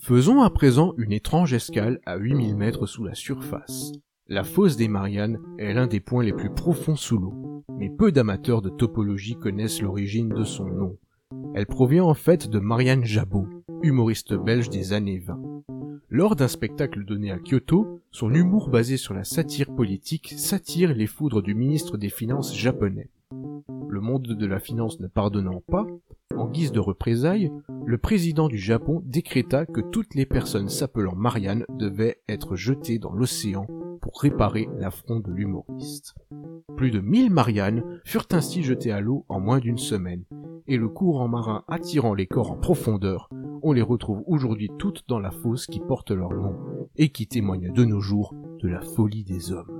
Faisons à présent une étrange escale à 8000 mètres sous la surface. La fosse des Mariannes est l'un des points les plus profonds sous l'eau, mais peu d'amateurs de topologie connaissent l'origine de son nom. Elle provient en fait de Marianne Jabot, humoriste belge des années 20. Lors d'un spectacle donné à Kyoto, son humour basé sur la satire politique s'attire les foudres du ministre des Finances japonais. Le monde de la finance ne pardonnant pas, en guise de représailles, le président du Japon décréta que toutes les personnes s'appelant Marianne devaient être jetées dans l'océan pour réparer l'affront de l'humoriste. Plus de 1000 Mariannes furent ainsi jetées à l'eau en moins d'une semaine, et le courant marin attirant les corps en profondeur, on les retrouve aujourd'hui toutes dans la fosse qui porte leur nom, et qui témoigne de nos jours de la folie des hommes.